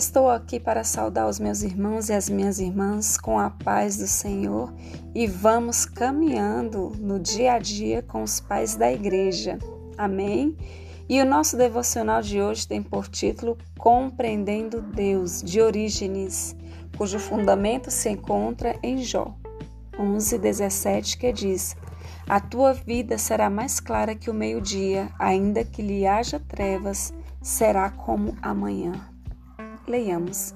Estou aqui para saudar os meus irmãos e as minhas irmãs com a paz do Senhor e vamos caminhando no dia a dia com os pais da igreja. Amém? E o nosso devocional de hoje tem por título Compreendendo Deus, de Orígenes, cujo fundamento se encontra em Jó 11, 17, que diz: A tua vida será mais clara que o meio-dia, ainda que lhe haja trevas, será como amanhã. Leiamos.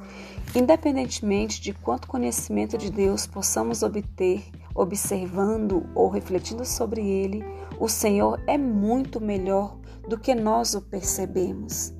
Independentemente de quanto conhecimento de Deus possamos obter, observando ou refletindo sobre ele, o Senhor é muito melhor do que nós o percebemos.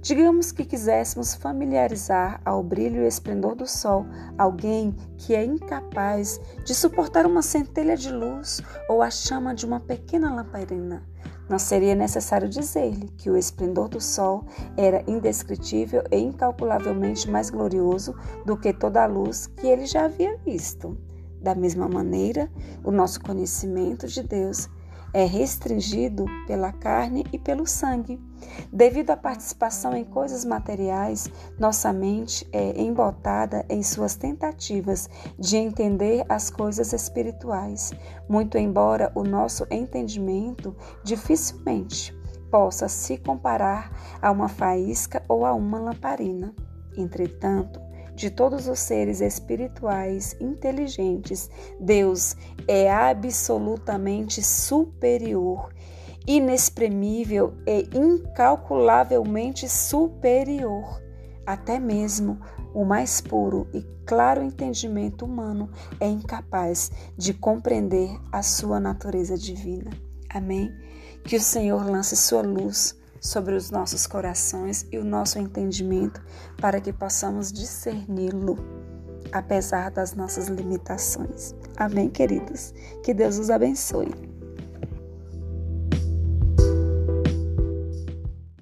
Digamos que quiséssemos familiarizar ao brilho e esplendor do sol alguém que é incapaz de suportar uma centelha de luz ou a chama de uma pequena lamparina. Não seria necessário dizer-lhe que o esplendor do sol era indescritível e incalculavelmente mais glorioso do que toda a luz que ele já havia visto. Da mesma maneira, o nosso conhecimento de Deus é restringido pela carne e pelo sangue. Devido à participação em coisas materiais, nossa mente é embotada em suas tentativas de entender as coisas espirituais, muito embora o nosso entendimento dificilmente possa se comparar a uma faísca ou a uma lamparina. Entretanto, de todos os seres espirituais inteligentes, Deus é absolutamente superior, inexprimível e incalculavelmente superior. Até mesmo o mais puro e claro entendimento humano é incapaz de compreender a sua natureza divina. Amém? Que o Senhor lance sua luz sobre os nossos corações e o nosso entendimento para que possamos discerni-lo, apesar das nossas limitações. Amém, queridos? Que Deus os abençoe.